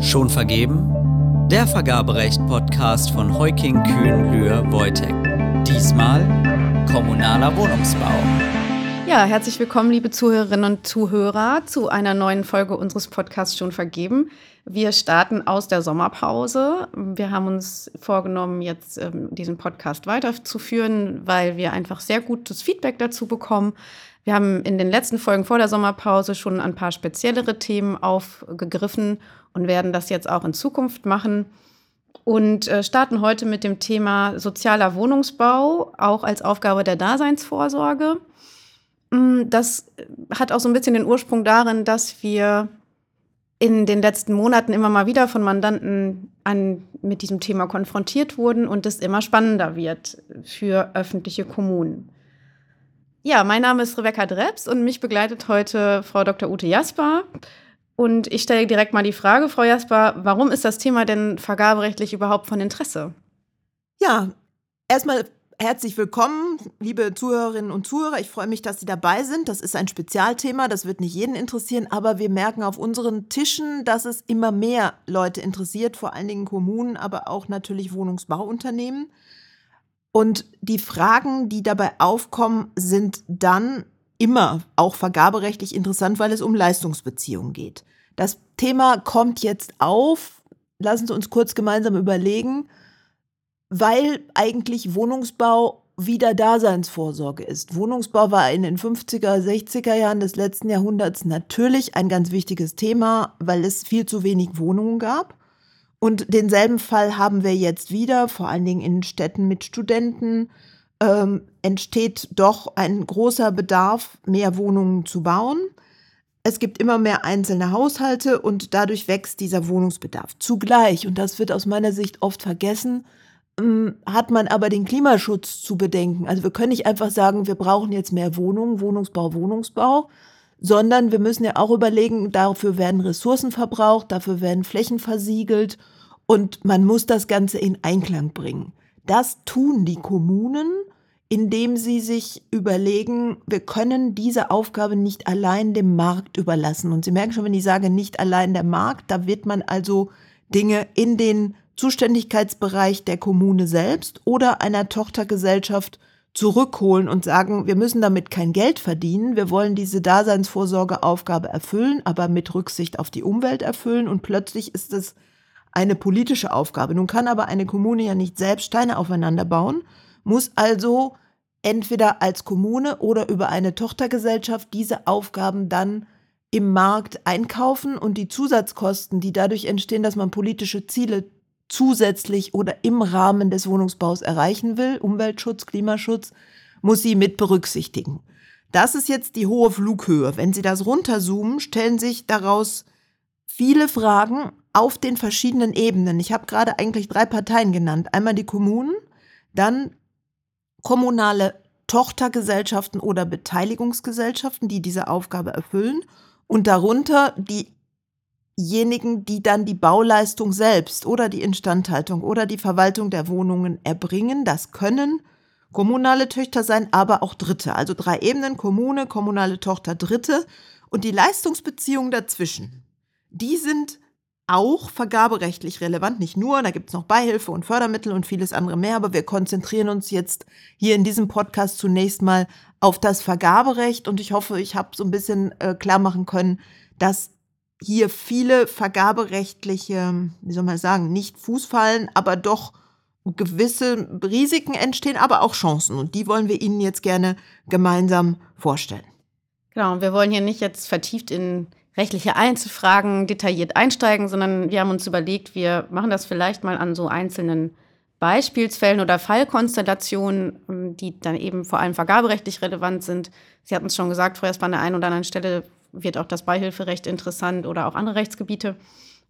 Schon vergeben? Der Vergaberecht-Podcast von Heuking Kühn Lühr Wojtek. Diesmal kommunaler Wohnungsbau. Ja, herzlich willkommen, liebe Zuhörerinnen und Zuhörer, zu einer neuen Folge unseres Podcasts Schon vergeben. Wir starten aus der Sommerpause. Wir haben uns vorgenommen, jetzt ähm, diesen Podcast weiterzuführen, weil wir einfach sehr gutes Feedback dazu bekommen. Wir haben in den letzten Folgen vor der Sommerpause schon ein paar speziellere Themen aufgegriffen und werden das jetzt auch in Zukunft machen. Und äh, starten heute mit dem Thema sozialer Wohnungsbau, auch als Aufgabe der Daseinsvorsorge. Mm, das hat auch so ein bisschen den Ursprung darin, dass wir in den letzten Monaten immer mal wieder von Mandanten an, mit diesem Thema konfrontiert wurden und es immer spannender wird für öffentliche Kommunen. Ja, mein Name ist Rebecca Drebs und mich begleitet heute Frau Dr. Ute Jasper. Und ich stelle direkt mal die Frage, Frau Jasper, warum ist das Thema denn vergaberechtlich überhaupt von Interesse? Ja, erstmal herzlich willkommen, liebe Zuhörerinnen und Zuhörer. Ich freue mich, dass Sie dabei sind. Das ist ein Spezialthema, das wird nicht jeden interessieren, aber wir merken auf unseren Tischen, dass es immer mehr Leute interessiert, vor allen Dingen Kommunen, aber auch natürlich Wohnungsbauunternehmen. Und die Fragen, die dabei aufkommen, sind dann immer auch vergaberechtlich interessant, weil es um Leistungsbeziehungen geht. Das Thema kommt jetzt auf. Lassen Sie uns kurz gemeinsam überlegen, weil eigentlich Wohnungsbau wieder Daseinsvorsorge ist. Wohnungsbau war in den 50er, 60er Jahren des letzten Jahrhunderts natürlich ein ganz wichtiges Thema, weil es viel zu wenig Wohnungen gab. Und denselben Fall haben wir jetzt wieder, vor allen Dingen in Städten mit Studenten, ähm, entsteht doch ein großer Bedarf, mehr Wohnungen zu bauen. Es gibt immer mehr einzelne Haushalte und dadurch wächst dieser Wohnungsbedarf. Zugleich, und das wird aus meiner Sicht oft vergessen, ähm, hat man aber den Klimaschutz zu bedenken. Also wir können nicht einfach sagen, wir brauchen jetzt mehr Wohnungen, Wohnungsbau, Wohnungsbau, sondern wir müssen ja auch überlegen, dafür werden Ressourcen verbraucht, dafür werden Flächen versiegelt und man muss das Ganze in Einklang bringen. Das tun die Kommunen, indem sie sich überlegen, wir können diese Aufgabe nicht allein dem Markt überlassen. Und Sie merken schon, wenn ich sage nicht allein der Markt, da wird man also Dinge in den Zuständigkeitsbereich der Kommune selbst oder einer Tochtergesellschaft zurückholen und sagen, wir müssen damit kein Geld verdienen, wir wollen diese Daseinsvorsorgeaufgabe erfüllen, aber mit Rücksicht auf die Umwelt erfüllen. Und plötzlich ist es eine politische Aufgabe. Nun kann aber eine Kommune ja nicht selbst Steine aufeinander bauen, muss also entweder als Kommune oder über eine Tochtergesellschaft diese Aufgaben dann im Markt einkaufen. Und die Zusatzkosten, die dadurch entstehen, dass man politische Ziele zusätzlich oder im Rahmen des Wohnungsbaus erreichen will, Umweltschutz, Klimaschutz, muss sie mit berücksichtigen. Das ist jetzt die hohe Flughöhe. Wenn Sie das runterzoomen, stellen sich daraus viele Fragen auf den verschiedenen Ebenen. Ich habe gerade eigentlich drei Parteien genannt. Einmal die Kommunen, dann kommunale Tochtergesellschaften oder Beteiligungsgesellschaften, die diese Aufgabe erfüllen und darunter die diejenigen, die dann die Bauleistung selbst oder die Instandhaltung oder die Verwaltung der Wohnungen erbringen. Das können kommunale Töchter sein, aber auch Dritte. Also drei Ebenen, Kommune, kommunale Tochter, Dritte. Und die Leistungsbeziehungen dazwischen, die sind auch vergaberechtlich relevant, nicht nur, da gibt es noch Beihilfe und Fördermittel und vieles andere mehr, aber wir konzentrieren uns jetzt hier in diesem Podcast zunächst mal auf das Vergaberecht und ich hoffe, ich habe so ein bisschen äh, klar machen können, dass hier viele vergaberechtliche, wie soll man sagen, nicht Fußfallen, aber doch gewisse Risiken entstehen, aber auch Chancen. Und die wollen wir Ihnen jetzt gerne gemeinsam vorstellen. Genau, wir wollen hier nicht jetzt vertieft in rechtliche Einzelfragen detailliert einsteigen, sondern wir haben uns überlegt, wir machen das vielleicht mal an so einzelnen Beispielsfällen oder Fallkonstellationen, ähm, die dann eben vor allem vergaberechtlich relevant sind. Sie hatten es schon gesagt, vorher bei der einen oder anderen Stelle wird auch das Beihilferecht interessant oder auch andere Rechtsgebiete.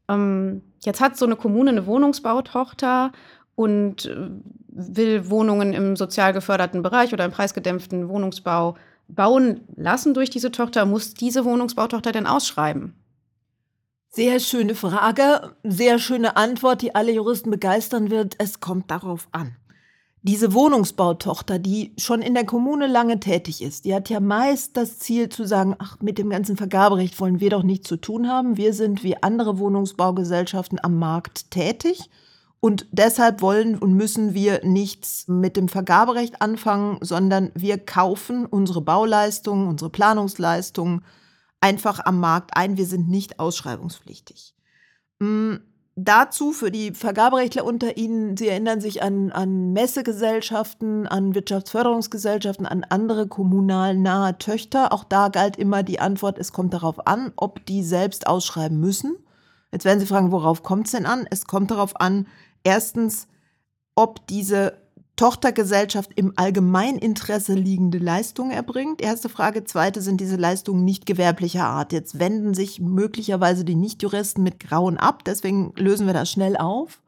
Ähm, jetzt hat so eine Kommune eine Wohnungsbautochter und äh, will Wohnungen im sozial geförderten Bereich oder im preisgedämpften Wohnungsbau bauen lassen durch diese Tochter. Muss diese Wohnungsbautochter denn ausschreiben? Sehr schöne Frage, sehr schöne Antwort, die alle Juristen begeistern wird. Es kommt darauf an. Diese Wohnungsbautochter, die schon in der Kommune lange tätig ist, die hat ja meist das Ziel zu sagen, ach, mit dem ganzen Vergaberecht wollen wir doch nichts zu tun haben. Wir sind wie andere Wohnungsbaugesellschaften am Markt tätig. Und deshalb wollen und müssen wir nichts mit dem Vergaberecht anfangen, sondern wir kaufen unsere Bauleistungen, unsere Planungsleistungen einfach am Markt ein. Wir sind nicht ausschreibungspflichtig. Hm, dazu für die Vergaberechtler unter Ihnen, Sie erinnern sich an, an Messegesellschaften, an Wirtschaftsförderungsgesellschaften, an andere kommunal nahe Töchter. Auch da galt immer die Antwort, es kommt darauf an, ob die selbst ausschreiben müssen. Jetzt werden Sie fragen, worauf kommt es denn an? Es kommt darauf an, erstens, ob diese Tochtergesellschaft im Allgemeininteresse liegende Leistungen erbringt? Erste Frage. Zweite, sind diese Leistungen nicht gewerblicher Art? Jetzt wenden sich möglicherweise die Nichtjuristen mit Grauen ab, deswegen lösen wir das schnell auf.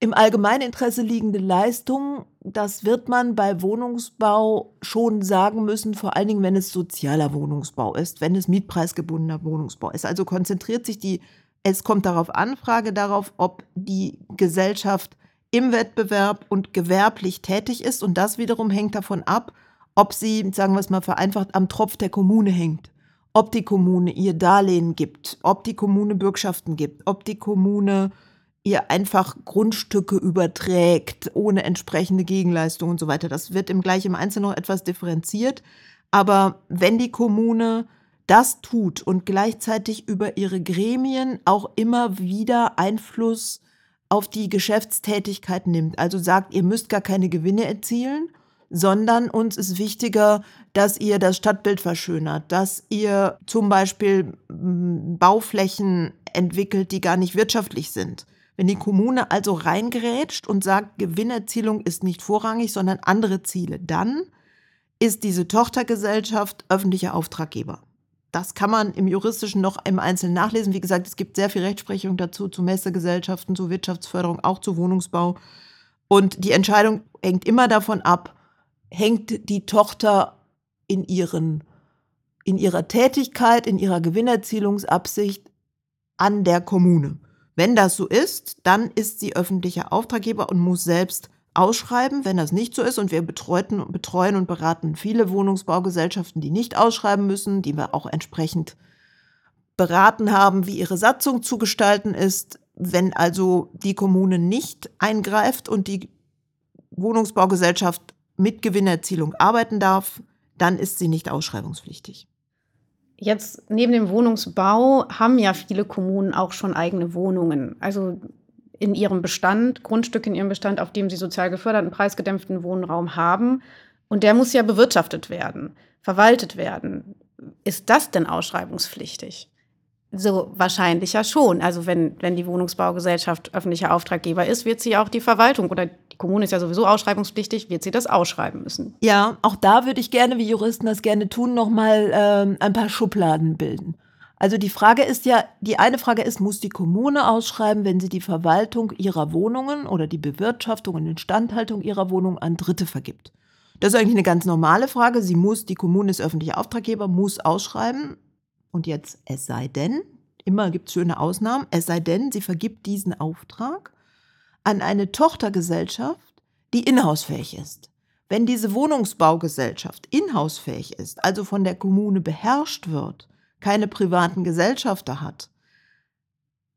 Im Allgemeininteresse liegende Leistungen, das wird man bei Wohnungsbau schon sagen müssen, vor allen Dingen, wenn es sozialer Wohnungsbau ist, wenn es mietpreisgebundener Wohnungsbau ist. Also konzentriert sich die, es kommt darauf an, Frage darauf, ob die Gesellschaft im Wettbewerb und gewerblich tätig ist. Und das wiederum hängt davon ab, ob sie, sagen wir es mal vereinfacht, am Tropf der Kommune hängt. Ob die Kommune ihr Darlehen gibt, ob die Kommune Bürgschaften gibt, ob die Kommune ihr einfach Grundstücke überträgt, ohne entsprechende Gegenleistung und so weiter. Das wird im gleich im Einzelnen noch etwas differenziert. Aber wenn die Kommune das tut und gleichzeitig über ihre Gremien auch immer wieder Einfluss auf die Geschäftstätigkeit nimmt. Also sagt, ihr müsst gar keine Gewinne erzielen, sondern uns ist wichtiger, dass ihr das Stadtbild verschönert, dass ihr zum Beispiel hm, Bauflächen entwickelt, die gar nicht wirtschaftlich sind. Wenn die Kommune also reingerätscht und sagt, Gewinnerzielung ist nicht vorrangig, sondern andere Ziele, dann ist diese Tochtergesellschaft öffentlicher Auftraggeber. Das kann man im Juristischen noch im Einzelnen nachlesen. Wie gesagt, es gibt sehr viel Rechtsprechung dazu, zu Messegesellschaften, zu Wirtschaftsförderung, auch zu Wohnungsbau. Und die Entscheidung hängt immer davon ab, hängt die Tochter in, ihren, in ihrer Tätigkeit, in ihrer Gewinnerzielungsabsicht an der Kommune. Wenn das so ist, dann ist sie öffentlicher Auftraggeber und muss selbst ausschreiben. Wenn das nicht so ist und wir betreuten, betreuen und beraten viele Wohnungsbaugesellschaften, die nicht ausschreiben müssen, die wir auch entsprechend beraten haben, wie ihre Satzung zu gestalten ist. Wenn also die Kommune nicht eingreift und die Wohnungsbaugesellschaft mit Gewinnerzielung arbeiten darf, dann ist sie nicht ausschreibungspflichtig. Jetzt neben dem Wohnungsbau haben ja viele Kommunen auch schon eigene Wohnungen. Also in ihrem Bestand, Grundstücke in ihrem Bestand, auf dem sie sozial geförderten, preisgedämpften Wohnraum haben. Und der muss ja bewirtschaftet werden, verwaltet werden. Ist das denn ausschreibungspflichtig? So wahrscheinlich ja schon. Also wenn, wenn die Wohnungsbaugesellschaft öffentlicher Auftraggeber ist, wird sie auch die Verwaltung oder die Kommune ist ja sowieso ausschreibungspflichtig, wird sie das ausschreiben müssen. Ja, auch da würde ich gerne, wie Juristen das gerne tun, nochmal äh, ein paar Schubladen bilden. Also die Frage ist ja, die eine Frage ist, muss die Kommune ausschreiben, wenn sie die Verwaltung ihrer Wohnungen oder die Bewirtschaftung und Instandhaltung ihrer Wohnung an Dritte vergibt? Das ist eigentlich eine ganz normale Frage. Sie muss, die Kommune ist öffentlicher Auftraggeber, muss ausschreiben. Und jetzt, es sei denn, immer gibt es schöne Ausnahmen, es sei denn, sie vergibt diesen Auftrag an eine Tochtergesellschaft, die inhausfähig ist. Wenn diese Wohnungsbaugesellschaft inhausfähig ist, also von der Kommune beherrscht wird, keine privaten Gesellschafter hat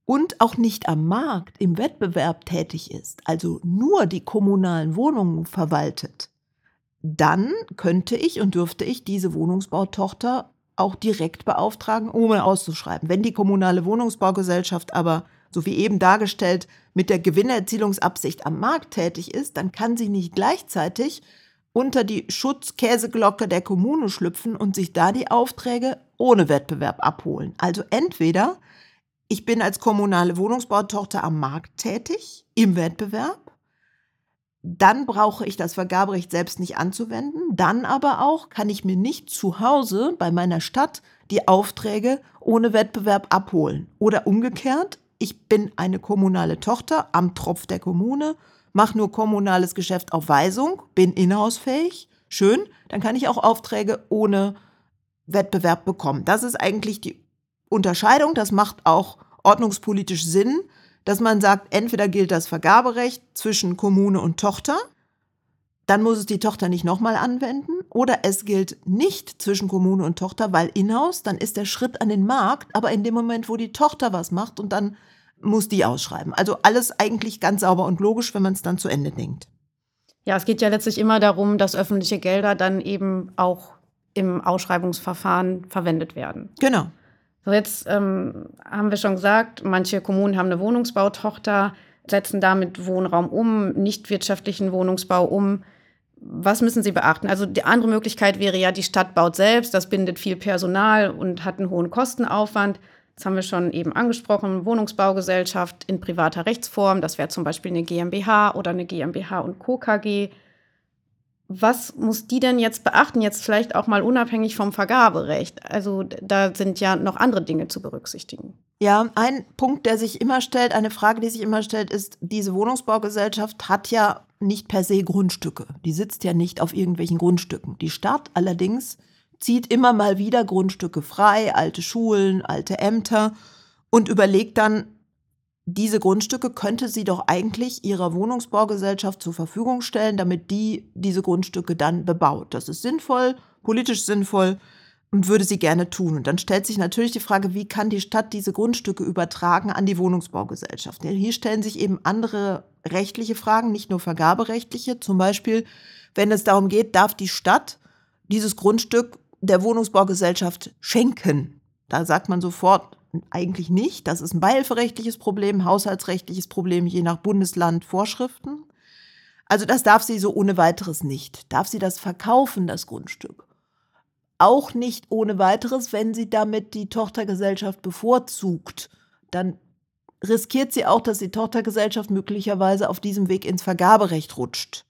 und auch nicht am Markt im Wettbewerb tätig ist, also nur die kommunalen Wohnungen verwaltet, dann könnte ich und dürfte ich diese Wohnungsbautochter auch direkt beauftragen, ohne auszuschreiben. Wenn die kommunale Wohnungsbaugesellschaft aber, so wie eben dargestellt, mit der Gewinnerzielungsabsicht am Markt tätig ist, dann kann sie nicht gleichzeitig unter die Schutzkäseglocke der Kommune schlüpfen und sich da die Aufträge ohne Wettbewerb abholen. Also entweder ich bin als kommunale Wohnungsbautochter am Markt tätig, im Wettbewerb, dann brauche ich das Vergaberecht selbst nicht anzuwenden, dann aber auch kann ich mir nicht zu Hause bei meiner Stadt die Aufträge ohne Wettbewerb abholen. Oder umgekehrt, ich bin eine kommunale Tochter am Tropf der Kommune mache nur kommunales Geschäft auf Weisung, bin inhausfähig, schön, dann kann ich auch Aufträge ohne Wettbewerb bekommen. Das ist eigentlich die Unterscheidung, das macht auch ordnungspolitisch Sinn, dass man sagt, entweder gilt das Vergaberecht zwischen Kommune und Tochter dann muss es die Tochter nicht nochmal anwenden. Oder es gilt nicht zwischen Kommune und Tochter, weil Inhouse, dann ist der Schritt an den Markt, aber in dem Moment, wo die Tochter was macht und dann muss die ausschreiben. Also alles eigentlich ganz sauber und logisch, wenn man es dann zu Ende denkt. Ja, es geht ja letztlich immer darum, dass öffentliche Gelder dann eben auch im Ausschreibungsverfahren verwendet werden. Genau. So, jetzt ähm, haben wir schon gesagt, manche Kommunen haben eine Wohnungsbautochter, setzen damit Wohnraum um, nicht wirtschaftlichen Wohnungsbau um. Was müssen Sie beachten? Also die andere Möglichkeit wäre ja, die Stadt baut selbst, das bindet viel Personal und hat einen hohen Kostenaufwand. Das haben wir schon eben angesprochen, Wohnungsbaugesellschaft in privater Rechtsform, das wäre zum Beispiel eine GmbH oder eine GmbH und Co. KG. Was muss die denn jetzt beachten, jetzt vielleicht auch mal unabhängig vom Vergaberecht? Also da sind ja noch andere Dinge zu berücksichtigen. Ja, ein Punkt, der sich immer stellt, eine Frage, die sich immer stellt, ist, diese Wohnungsbaugesellschaft hat ja nicht per se Grundstücke. Die sitzt ja nicht auf irgendwelchen Grundstücken. Die Stadt allerdings zieht immer mal wieder Grundstücke frei, alte Schulen, alte Ämter und überlegt dann, diese Grundstücke könnte sie doch eigentlich ihrer Wohnungsbaugesellschaft zur Verfügung stellen, damit die diese Grundstücke dann bebaut. Das ist sinnvoll, politisch sinnvoll und würde sie gerne tun. Und dann stellt sich natürlich die Frage, wie kann die Stadt diese Grundstücke übertragen an die Wohnungsbaugesellschaft? Hier stellen sich eben andere rechtliche Fragen, nicht nur vergaberechtliche. Zum Beispiel, wenn es darum geht, darf die Stadt dieses Grundstück der Wohnungsbaugesellschaft schenken. Da sagt man sofort eigentlich nicht. Das ist ein beihilferechtliches Problem, haushaltsrechtliches Problem, je nach Bundesland Vorschriften. Also das darf sie so ohne weiteres nicht. Darf sie das verkaufen, das Grundstück? Auch nicht ohne weiteres, wenn sie damit die Tochtergesellschaft bevorzugt. Dann riskiert sie auch, dass die Tochtergesellschaft möglicherweise auf diesem Weg ins Vergaberecht rutscht.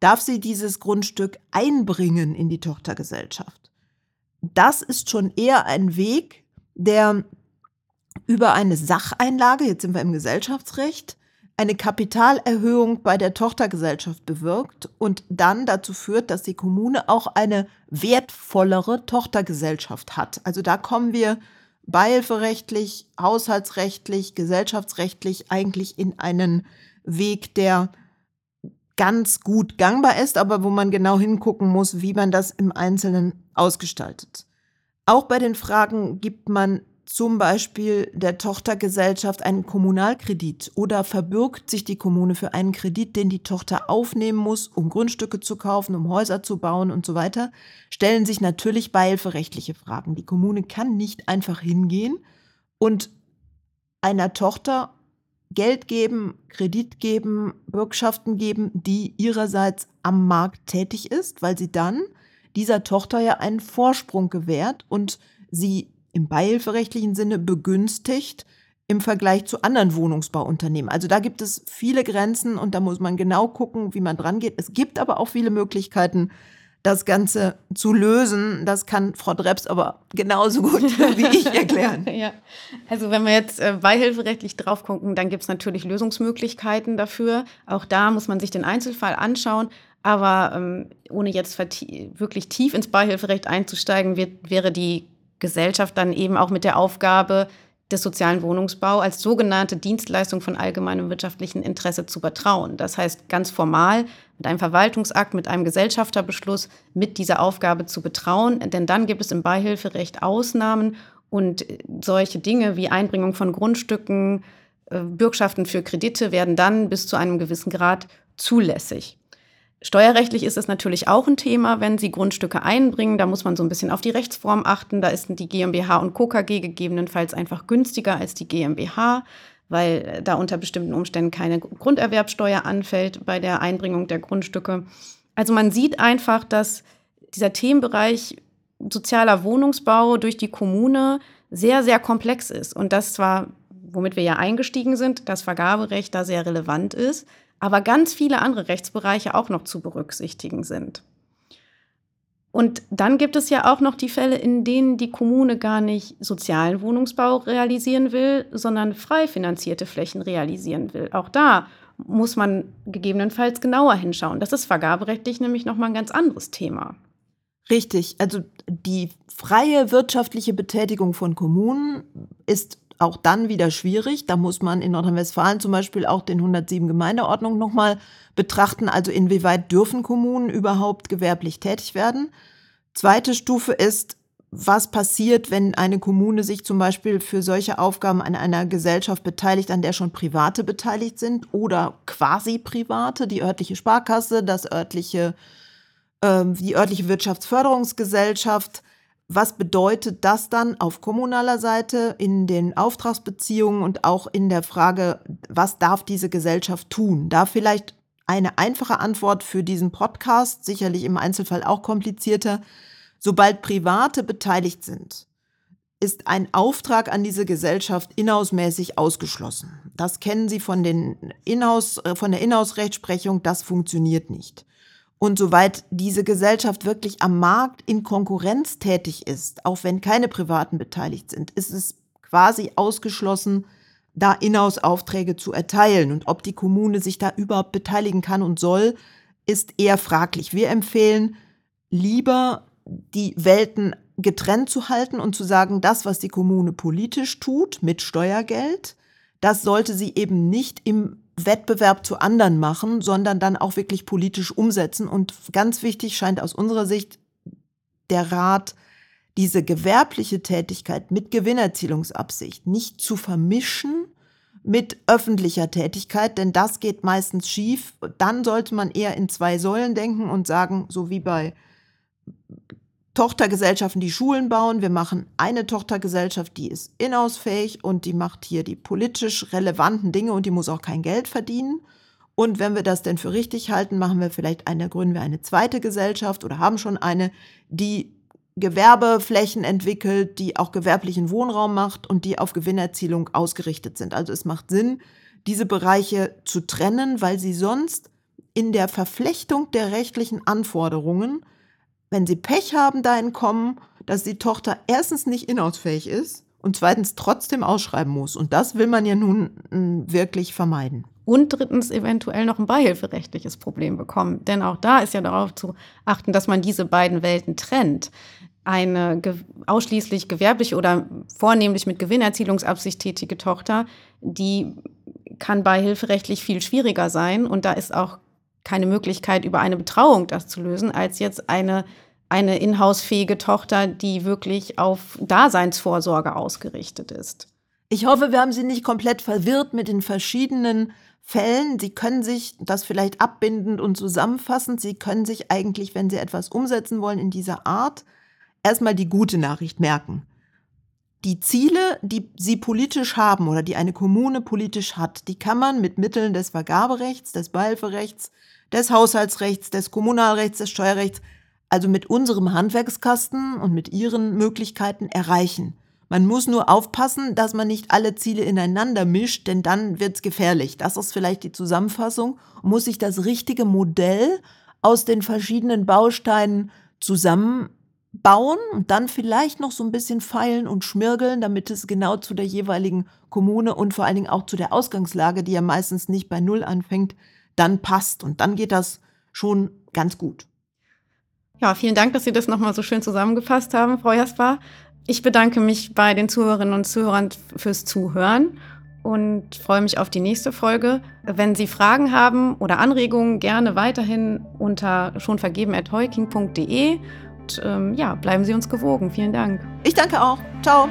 Darf sie dieses Grundstück einbringen in die Tochtergesellschaft? das ist schon eher ein Weg, der über eine Sacheinlage, jetzt sind wir im Gesellschaftsrecht, eine Kapitalerhöhung bei der Tochtergesellschaft bewirkt und dann dazu führt, dass die Kommune auch eine wertvollere Tochtergesellschaft hat. Also da kommen wir beihilferechtlich, haushaltsrechtlich, gesellschaftsrechtlich eigentlich in einen Weg, der ganz gut gangbar ist, aber wo man genau hingucken muss, wie man das im Einzelnen ausgestaltet. Auch bei den Fragen gibt man zum Beispiel der Tochtergesellschaft einen Kommunalkredit oder verbürgt sich die Kommune für einen Kredit, den die Tochter aufnehmen muss, um Grundstücke zu kaufen, um Häuser zu bauen und so weiter, stellen sich natürlich beihilferechtliche Fragen. Die Kommune kann nicht einfach hingehen und einer Tochter Geld geben, Kredit geben, Bürgschaften geben, die ihrerseits am Markt tätig ist, weil sie dann dieser Tochter ja einen Vorsprung gewährt und sie im beihilferechtlichen Sinne begünstigt im Vergleich zu anderen Wohnungsbauunternehmen. Also da gibt es viele Grenzen und da muss man genau gucken, wie man dran geht. Es gibt aber auch viele Möglichkeiten, das Ganze zu lösen. Das kann Frau Drebs aber genauso gut wie ich erklären. ja, also wenn wir jetzt äh, beihilferechtlich drauf gucken, dann gibt es natürlich Lösungsmöglichkeiten dafür. Auch da muss man sich den Einzelfall anschauen. Aber ähm, ohne jetzt wirklich tief ins Beihilferecht einzusteigen, wird, wäre die Gesellschaft dann eben auch mit der Aufgabe, des sozialen Wohnungsbau als sogenannte Dienstleistung von allgemeinem wirtschaftlichen Interesse zu betrauen. Das heißt, ganz formal mit einem Verwaltungsakt, mit einem Gesellschafterbeschluss mit dieser Aufgabe zu betrauen. Denn dann gibt es im Beihilferecht Ausnahmen und solche Dinge wie Einbringung von Grundstücken, äh, Bürgschaften für Kredite werden dann bis zu einem gewissen Grad zulässig. Steuerrechtlich ist es natürlich auch ein Thema, wenn Sie Grundstücke einbringen. Da muss man so ein bisschen auf die Rechtsform achten. Da ist die GmbH und Co. KG gegebenenfalls einfach günstiger als die GmbH, weil da unter bestimmten Umständen keine Grunderwerbsteuer anfällt bei der Einbringung der Grundstücke. Also man sieht einfach, dass dieser Themenbereich sozialer Wohnungsbau durch die Kommune sehr, sehr komplex ist. Und das zwar, womit wir ja eingestiegen sind, das Vergaberecht da sehr relevant ist, aber ganz viele andere Rechtsbereiche auch noch zu berücksichtigen sind. Und dann gibt es ja auch noch die Fälle, in denen die Kommune gar nicht sozialen Wohnungsbau realisieren will, sondern frei finanzierte Flächen realisieren will. Auch da muss man gegebenenfalls genauer hinschauen. Das ist vergaberechtlich nämlich nochmal ein ganz anderes Thema. Richtig, also die freie wirtschaftliche Betätigung von Kommunen ist auch dann wieder schwierig. Da muss man in Nordrhein-Westfalen zum Beispiel auch den 107 Gemeindeordnung nochmal betrachten. Also inwieweit dürfen Kommunen überhaupt gewerblich tätig werden? Zweite Stufe ist, was passiert, wenn eine Kommune sich zum Beispiel für solche Aufgaben an einer Gesellschaft beteiligt, an der schon Private beteiligt sind oder quasi Private, die örtliche Sparkasse, das örtliche, äh, die örtliche Wirtschaftsförderungsgesellschaft. Was bedeutet das dann auf kommunaler Seite in den Auftragsbeziehungen und auch in der Frage, was darf diese Gesellschaft tun? Da vielleicht eine einfache Antwort für diesen Podcast, sicherlich im Einzelfall auch komplizierter. Sobald Private beteiligt sind, ist ein Auftrag an diese Gesellschaft inhausmäßig ausgeschlossen. Das kennen Sie von, den Inhaus, äh, von der Inhausrechtsprechung, das funktioniert nicht. Und soweit diese Gesellschaft wirklich am Markt in Konkurrenz tätig ist, auch wenn keine Privaten beteiligt sind, ist es quasi ausgeschlossen, da Inhouse-Aufträge zu erteilen. Und ob die Kommune sich da überhaupt beteiligen kann und soll, ist eher fraglich. Wir empfehlen lieber die Welten getrennt zu halten und zu sagen, das, was die Kommune politisch tut mit Steuergeld, das sollte sie eben nicht im Wettbewerb zu anderen machen, sondern dann auch wirklich politisch umsetzen. Und ganz wichtig scheint aus unserer Sicht der Rat, diese gewerbliche Tätigkeit mit Gewinnerzielungsabsicht nicht zu vermischen mit öffentlicher Tätigkeit, denn das geht meistens schief. Dann sollte man eher in zwei Säulen denken und sagen, so wie bei Tochtergesellschaften, die Schulen bauen. Wir machen eine Tochtergesellschaft, die ist inhausfähig und die macht hier die politisch relevanten Dinge und die muss auch kein Geld verdienen. Und wenn wir das denn für richtig halten, machen wir vielleicht eine, gründen wir eine zweite Gesellschaft oder haben schon eine, die Gewerbeflächen entwickelt, die auch gewerblichen Wohnraum macht und die auf Gewinnerzielung ausgerichtet sind. Also es macht Sinn, diese Bereiche zu trennen, weil sie sonst in der Verflechtung der rechtlichen Anforderungen wenn sie Pech haben, dahin kommen, dass die Tochter erstens nicht inhausfähig ist und zweitens trotzdem ausschreiben muss. Und das will man ja nun mm, wirklich vermeiden. Und drittens eventuell noch ein beihilferechtliches Problem bekommen. Denn auch da ist ja darauf zu achten, dass man diese beiden Welten trennt. Eine ge ausschließlich gewerbliche oder vornehmlich mit Gewinnerzielungsabsicht tätige Tochter, die kann beihilferechtlich viel schwieriger sein. Und da ist auch keine Möglichkeit, über eine Betrauung das zu lösen, als jetzt eine, eine inhausfähige Tochter, die wirklich auf Daseinsvorsorge ausgerichtet ist. Ich hoffe, wir haben Sie nicht komplett verwirrt mit den verschiedenen Fällen. Sie können sich das vielleicht abbindend und zusammenfassend, Sie können sich eigentlich, wenn Sie etwas umsetzen wollen in dieser Art, erstmal die gute Nachricht merken. Die Ziele, die Sie politisch haben oder die eine Kommune politisch hat, die kann man mit Mitteln des Vergaberechts, des Beihilferechts, des Haushaltsrechts, des Kommunalrechts, des Steuerrechts, also mit unserem Handwerkskasten und mit ihren Möglichkeiten erreichen. Man muss nur aufpassen, dass man nicht alle Ziele ineinander mischt, denn dann wird's gefährlich. Das ist vielleicht die Zusammenfassung. Muss sich das richtige Modell aus den verschiedenen Bausteinen zusammenbauen und dann vielleicht noch so ein bisschen feilen und schmirgeln, damit es genau zu der jeweiligen Kommune und vor allen Dingen auch zu der Ausgangslage, die ja meistens nicht bei Null anfängt, dann passt. Und dann geht das schon ganz gut. Ja, vielen Dank, dass Sie das nochmal so schön zusammengefasst haben, Frau Jasper. Ich bedanke mich bei den Zuhörerinnen und Zuhörern fürs Zuhören und freue mich auf die nächste Folge. Wenn Sie Fragen haben oder Anregungen, gerne weiterhin unter schonvergeben.heuking.de. Und ähm, ja, bleiben Sie uns gewogen. Vielen Dank. Ich danke auch. Ciao.